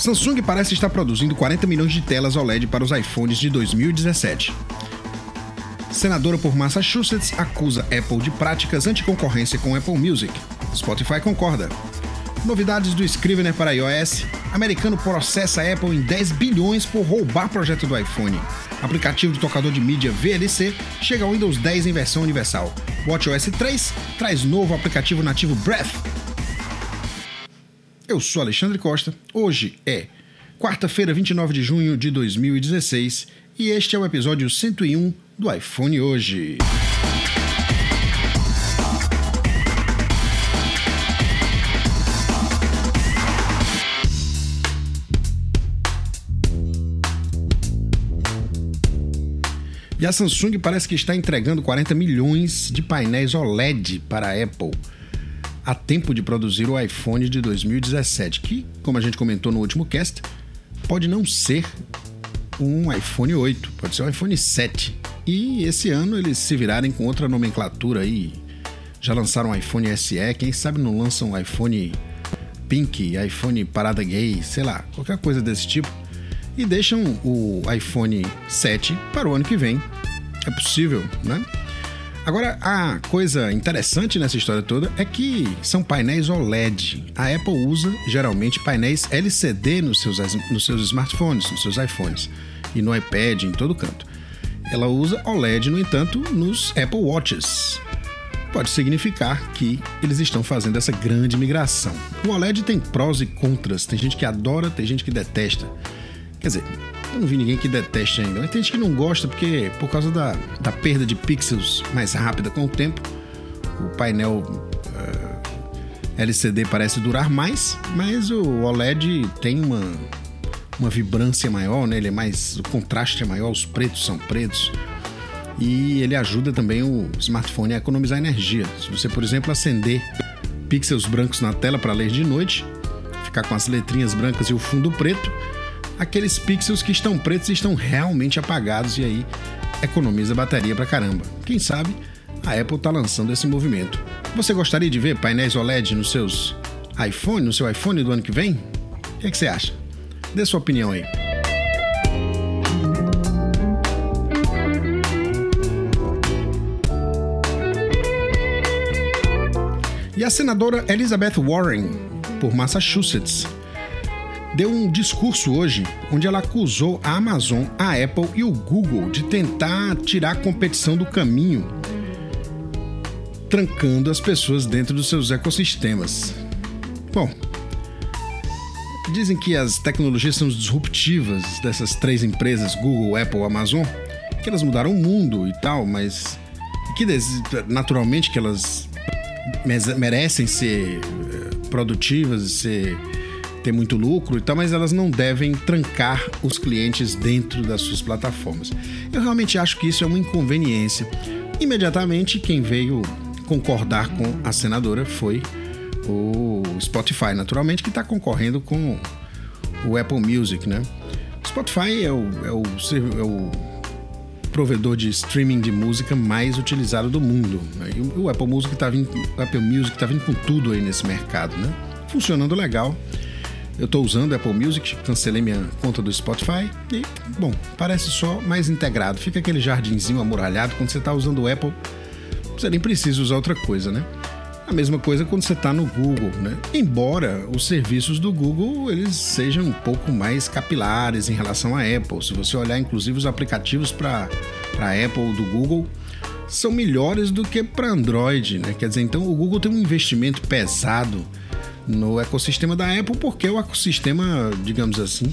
Samsung parece estar produzindo 40 milhões de telas OLED para os iPhones de 2017. Senadora por Massachusetts acusa Apple de práticas anticoncorrência com Apple Music. Spotify concorda. Novidades do Scrivener para iOS. Americano processa Apple em 10 bilhões por roubar projeto do iPhone. Aplicativo do tocador de mídia VLC chega ao Windows 10 em versão universal. WatchOS 3 traz novo aplicativo nativo Breath. Eu sou Alexandre Costa. Hoje é quarta-feira, 29 de junho de 2016 e este é o episódio 101 do iPhone Hoje. E a Samsung parece que está entregando 40 milhões de painéis OLED para a Apple a tempo de produzir o iPhone de 2017, que, como a gente comentou no último cast, pode não ser um iPhone 8, pode ser um iPhone 7. E esse ano eles se virarem com outra nomenclatura aí. Já lançaram o iPhone SE, quem sabe não lançam um iPhone Pink, iPhone Parada Gay, sei lá, qualquer coisa desse tipo. E deixam o iPhone 7 para o ano que vem. É possível, né? Agora, a coisa interessante nessa história toda é que são painéis OLED. A Apple usa geralmente painéis LCD nos seus, nos seus smartphones, nos seus iPhones e no iPad, em todo canto. Ela usa OLED, no entanto, nos Apple Watches. Pode significar que eles estão fazendo essa grande migração. O OLED tem prós e contras, tem gente que adora, tem gente que detesta. Quer dizer, eu não vi ninguém que deteste ainda. Tem gente que não gosta porque, por causa da, da perda de pixels mais rápida com o tempo, o painel uh, eh, LCD parece durar mais, mas o OLED tem uma, uma vibrância maior, né? Ele é mais. O contraste é maior, os pretos são pretos. E ele ajuda também o smartphone a economizar energia. Se você, por exemplo, acender pixels brancos na tela para ler de noite, ficar com as letrinhas brancas e o fundo preto, aqueles pixels que estão pretos estão realmente apagados e aí economiza bateria pra caramba. Quem sabe a Apple está lançando esse movimento. Você gostaria de ver painéis OLED nos seus iPhone, no seu iPhone do ano que vem? O que, é que você acha? Dê sua opinião aí. E a senadora Elizabeth Warren, por Massachusetts, deu um discurso hoje onde ela acusou a Amazon, a Apple e o Google de tentar tirar a competição do caminho, trancando as pessoas dentro dos seus ecossistemas. Bom, dizem que as tecnologias são disruptivas dessas três empresas, Google, Apple, Amazon, que elas mudaram o mundo e tal, mas que naturalmente que elas merecem ser eh, produtivas, ser ter muito lucro e tal, mas elas não devem trancar os clientes dentro das suas plataformas. Eu realmente acho que isso é uma inconveniência. Imediatamente, quem veio concordar com a senadora foi o Spotify, naturalmente, que está concorrendo com o Apple Music, né? O Spotify é o, é o, é o provedor de streaming de música mais utilizado do mundo. O Apple Music está vindo, Apple Music tá vindo com tudo aí nesse mercado, né? Funcionando legal. Eu estou usando Apple Music, cancelei minha conta do Spotify e, bom, parece só mais integrado. Fica aquele jardinzinho amuralhado quando você está usando o Apple. Você nem precisa usar outra coisa, né? A mesma coisa quando você está no Google, né? Embora os serviços do Google eles sejam um pouco mais capilares em relação à Apple. Se você olhar, inclusive, os aplicativos para a Apple do Google são melhores do que para Android, né? Quer dizer, então o Google tem um investimento pesado no ecossistema da Apple, porque o ecossistema, digamos assim,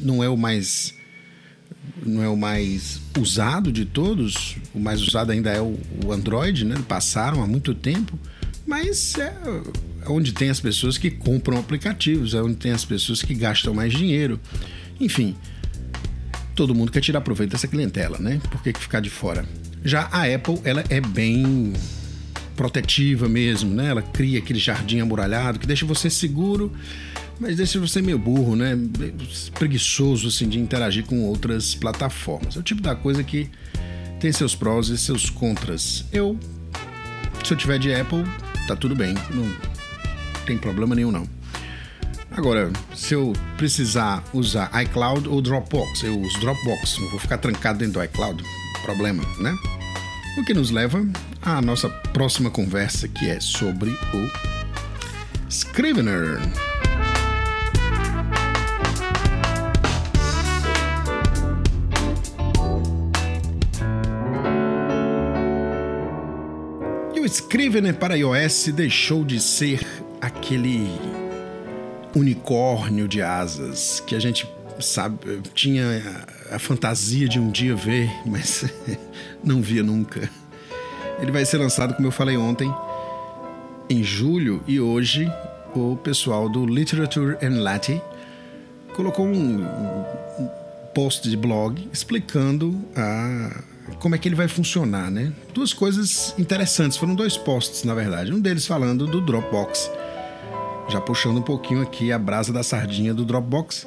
não é o mais não é o mais usado de todos. O mais usado ainda é o, Android, né? Passaram há muito tempo, mas é, é onde tem as pessoas que compram aplicativos, é onde tem as pessoas que gastam mais dinheiro. Enfim, todo mundo quer tirar proveito dessa clientela, né? Por que, que ficar de fora? Já a Apple, ela é bem protetiva mesmo, né? Ela cria aquele jardim amuralhado que deixa você seguro, mas deixa você meio burro, né? Preguiçoso assim de interagir com outras plataformas. É o tipo da coisa que tem seus prós e seus contras. Eu, se eu tiver de Apple, tá tudo bem, não tem problema nenhum não. Agora, se eu precisar usar iCloud ou Dropbox, eu uso Dropbox, não vou ficar trancado dentro do iCloud, problema, né? O que nos leva à nossa próxima conversa, que é sobre o Scrivener. E o Scrivener para iOS deixou de ser aquele unicórnio de asas que a gente sabe tinha a, a fantasia de um dia ver, mas não via nunca. Ele vai ser lançado, como eu falei ontem, em julho e hoje o pessoal do Literature and Latin colocou um, um post de blog explicando a, como é que ele vai funcionar, né? Duas coisas interessantes, foram dois posts, na verdade. Um deles falando do Dropbox, já puxando um pouquinho aqui a brasa da sardinha do Dropbox.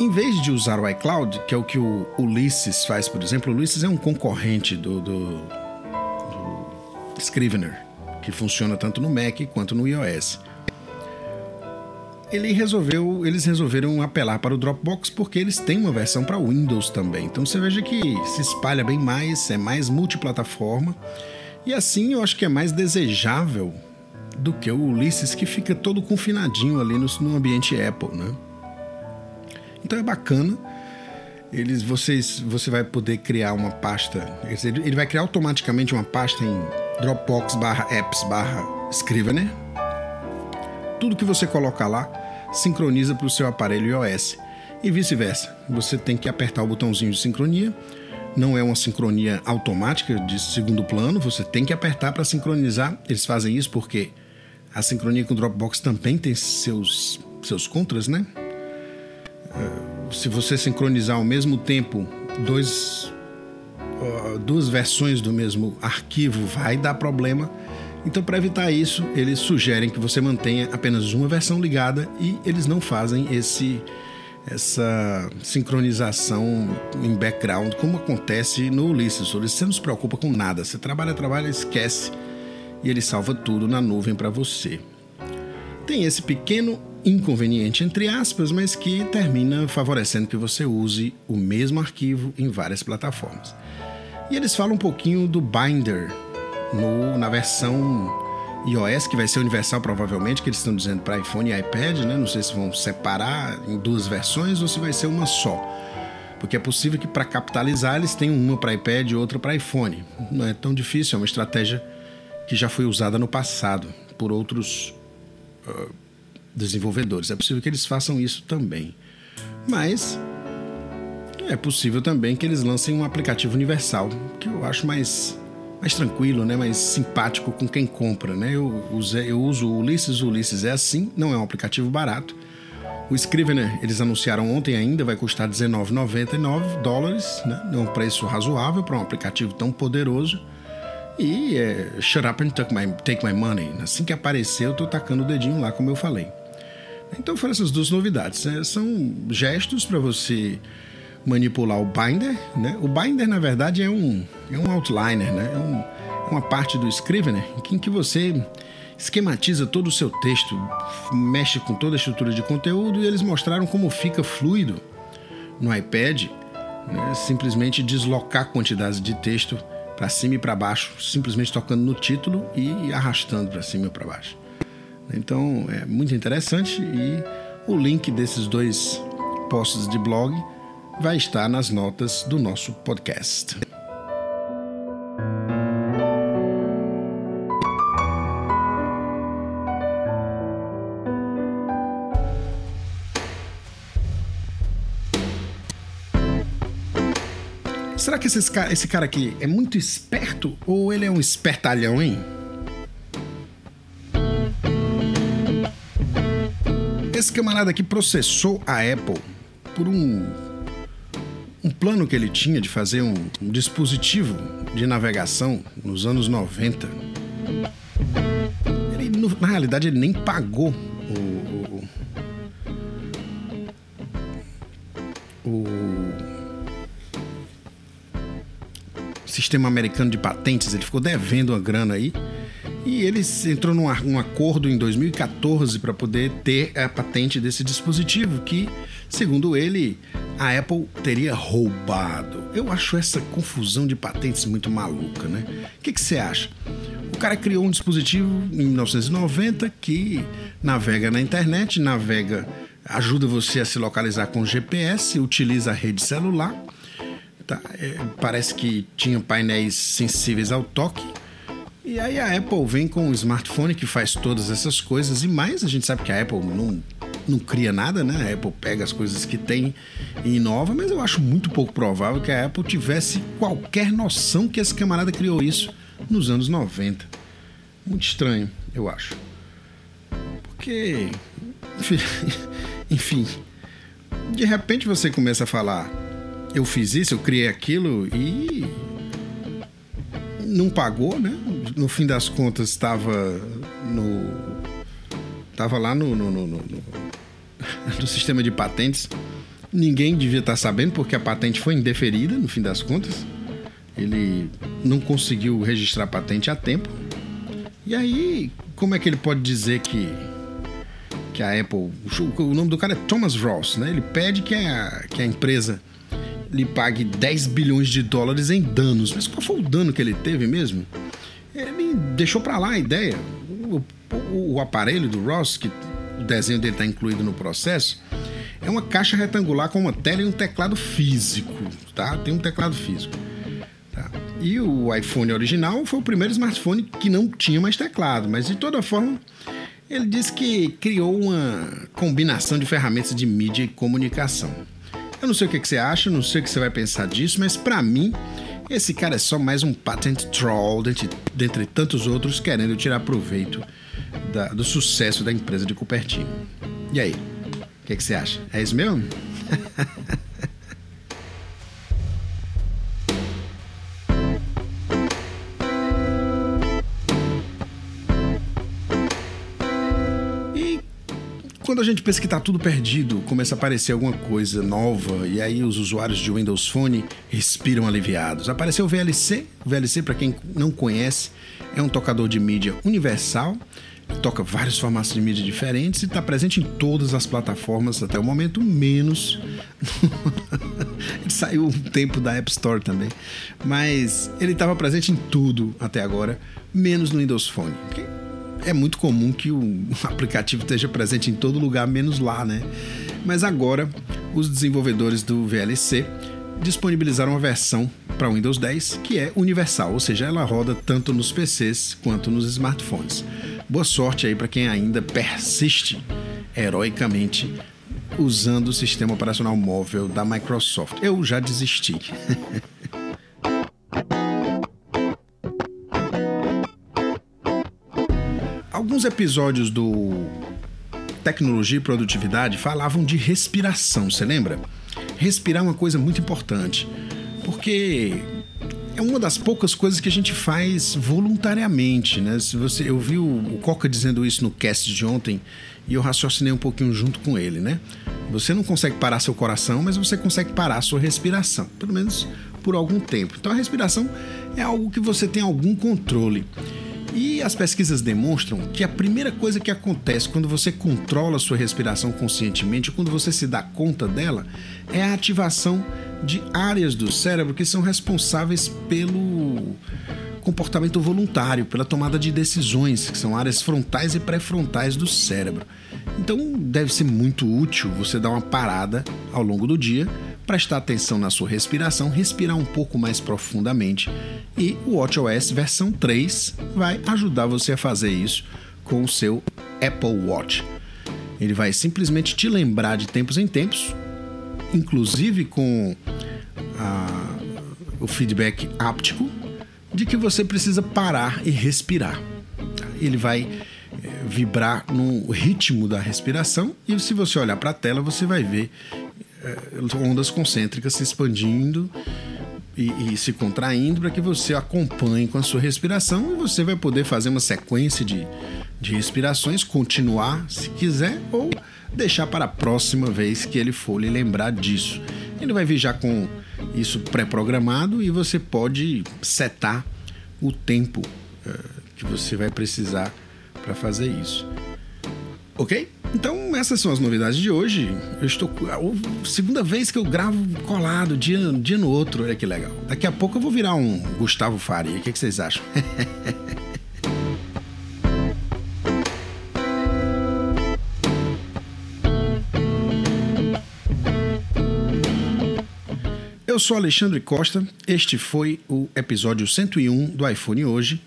Em vez de usar o iCloud, que é o que o Ulysses faz, por exemplo, o Ulysses é um concorrente do, do, do Scrivener, que funciona tanto no Mac quanto no iOS. Ele resolveu, eles resolveram apelar para o Dropbox porque eles têm uma versão para Windows também. Então você veja que se espalha bem mais, é mais multiplataforma e assim eu acho que é mais desejável do que o Ulysses que fica todo confinadinho ali no, no ambiente Apple, né? Então é bacana. Eles, vocês, você vai poder criar uma pasta. Ele vai criar automaticamente uma pasta em Dropbox barra apps barra Scrivener. Tudo que você colocar lá sincroniza para o seu aparelho iOS e vice-versa. Você tem que apertar o botãozinho de sincronia. Não é uma sincronia automática de segundo plano, você tem que apertar para sincronizar. Eles fazem isso porque a sincronia com o Dropbox também tem seus, seus contras, né? Uh, se você sincronizar ao mesmo tempo dois, duas versões do mesmo arquivo, vai dar problema. Então, para evitar isso, eles sugerem que você mantenha apenas uma versão ligada e eles não fazem esse essa sincronização em background como acontece no Ulysses. O Ulysses não se preocupa com nada. Você trabalha, trabalha, esquece e ele salva tudo na nuvem para você. Tem esse pequeno inconveniente, entre aspas, mas que termina favorecendo que você use o mesmo arquivo em várias plataformas. E eles falam um pouquinho do Binder no, na versão iOS, que vai ser universal provavelmente, que eles estão dizendo para iPhone e iPad, né? Não sei se vão separar em duas versões ou se vai ser uma só. Porque é possível que para capitalizar eles tenham uma para iPad e outra para iPhone. Não é tão difícil, é uma estratégia que já foi usada no passado por outros uh, desenvolvedores. É possível que eles façam isso também. Mas é possível também que eles lancem um aplicativo universal, que eu acho mais, mais tranquilo, né? mais simpático com quem compra. Né? Eu, usei, eu uso o Ulisses, o Ulisses é assim, não é um aplicativo barato. O Scrivener, eles anunciaram ontem ainda, vai custar R$19,99 dólares, né? é um preço razoável para um aplicativo tão poderoso. E é, shut up and take my, take my money. Assim que aparecer, eu tô tacando o dedinho lá, como eu falei. Então foram essas duas novidades. Né? São gestos para você manipular o binder. Né? O binder, na verdade, é um, é um outliner, né? é, um, é uma parte do Scrivener em que você esquematiza todo o seu texto, mexe com toda a estrutura de conteúdo e eles mostraram como fica fluido no iPad, né? simplesmente deslocar quantidades de texto para cima e para baixo, simplesmente tocando no título e arrastando para cima e para baixo. Então é muito interessante e o link desses dois posts de blog vai estar nas notas do nosso podcast. Será que esse cara, esse cara aqui é muito esperto ou ele é um espertalhão, hein? Esse camarada aqui processou a Apple por um, um plano que ele tinha de fazer um, um dispositivo de navegação nos anos 90. Ele, no, na realidade, ele nem pagou o, o, o sistema americano de patentes, ele ficou devendo uma grana aí. E ele entrou num, num acordo em 2014 para poder ter a patente desse dispositivo que, segundo ele, a Apple teria roubado. Eu acho essa confusão de patentes muito maluca, né? O que, que você acha? O cara criou um dispositivo em 1990 que navega na internet, navega, ajuda você a se localizar com GPS, utiliza a rede celular. Tá, é, parece que tinha painéis sensíveis ao toque e aí a Apple vem com um smartphone que faz todas essas coisas e mais. A gente sabe que a Apple não, não cria nada, né? A Apple pega as coisas que tem e inova, mas eu acho muito pouco provável que a Apple tivesse qualquer noção que esse camarada criou isso nos anos 90. Muito estranho, eu acho. Porque, enfim, de repente você começa a falar: eu fiz isso, eu criei aquilo e não pagou, né? No fim das contas estava no estava lá no no, no, no, no, sistema de patentes. Ninguém devia estar sabendo porque a patente foi indeferida no fim das contas. Ele não conseguiu registrar a patente a tempo. E aí, como é que ele pode dizer que que a Apple, o nome do cara é Thomas Ross, né? Ele pede que a, que a empresa lhe pague 10 bilhões de dólares em danos. Mas qual foi o dano que ele teve mesmo? Deixou para lá a ideia. O, o, o, aparelho do Ross, que o desenho dele está incluído no processo, é uma caixa retangular com uma tela e um teclado físico, tá? Tem um teclado físico. Tá? E o iPhone original foi o primeiro smartphone que não tinha mais teclado, mas de toda forma ele disse que criou uma combinação de ferramentas de mídia e comunicação. Eu não sei o que você acha, não sei o que você vai pensar disso, mas para mim, esse cara é só mais um patent troll dentre, dentre tantos outros querendo tirar proveito da, do sucesso da empresa de Cupertino. E aí, o que, que você acha? É isso mesmo? quando a gente pensa que está tudo perdido, começa a aparecer alguma coisa nova e aí os usuários de Windows Phone respiram aliviados. Apareceu o VLC. O VLC, para quem não conhece, é um tocador de mídia universal. Toca vários formatos de mídia diferentes e está presente em todas as plataformas até o momento, menos. ele saiu um tempo da App Store também. Mas ele estava presente em tudo até agora, menos no Windows Phone é muito comum que o aplicativo esteja presente em todo lugar, menos lá, né? Mas agora, os desenvolvedores do VLC disponibilizaram uma versão para Windows 10 que é universal, ou seja, ela roda tanto nos PCs quanto nos smartphones. Boa sorte aí para quem ainda persiste heroicamente usando o sistema operacional móvel da Microsoft. Eu já desisti. Alguns episódios do Tecnologia e Produtividade falavam de respiração, você lembra? Respirar é uma coisa muito importante, porque é uma das poucas coisas que a gente faz voluntariamente, né? Se você, eu vi o, o Coca dizendo isso no cast de ontem e eu raciocinei um pouquinho junto com ele, né? Você não consegue parar seu coração, mas você consegue parar sua respiração, pelo menos por algum tempo. Então a respiração é algo que você tem algum controle. E as pesquisas demonstram que a primeira coisa que acontece quando você controla sua respiração conscientemente, quando você se dá conta dela, é a ativação de áreas do cérebro que são responsáveis pelo comportamento voluntário, pela tomada de decisões, que são áreas frontais e pré-frontais do cérebro. Então, deve ser muito útil você dar uma parada ao longo do dia prestar atenção na sua respiração, respirar um pouco mais profundamente e o WatchOS versão 3 vai ajudar você a fazer isso com o seu Apple Watch. Ele vai simplesmente te lembrar de tempos em tempos, inclusive com a, o feedback áptico, de que você precisa parar e respirar. Ele vai eh, vibrar no ritmo da respiração e se você olhar para a tela você vai ver é, ondas concêntricas se expandindo e, e se contraindo para que você acompanhe com a sua respiração e você vai poder fazer uma sequência de, de respirações, continuar se quiser ou deixar para a próxima vez que ele for lhe lembrar disso. Ele vai vir já com isso pré-programado e você pode setar o tempo uh, que você vai precisar para fazer isso. Ok? Então, essas são as novidades de hoje. Eu estou. Segunda vez que eu gravo colado, dia, dia no outro. Olha que legal. Daqui a pouco eu vou virar um Gustavo Faria. O que, que vocês acham? Eu sou Alexandre Costa, este foi o episódio 101 do iPhone hoje.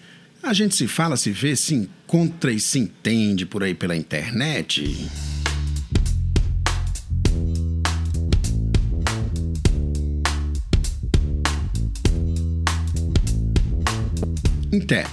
A gente se fala, se vê, se encontra e se entende por aí pela internet. Até.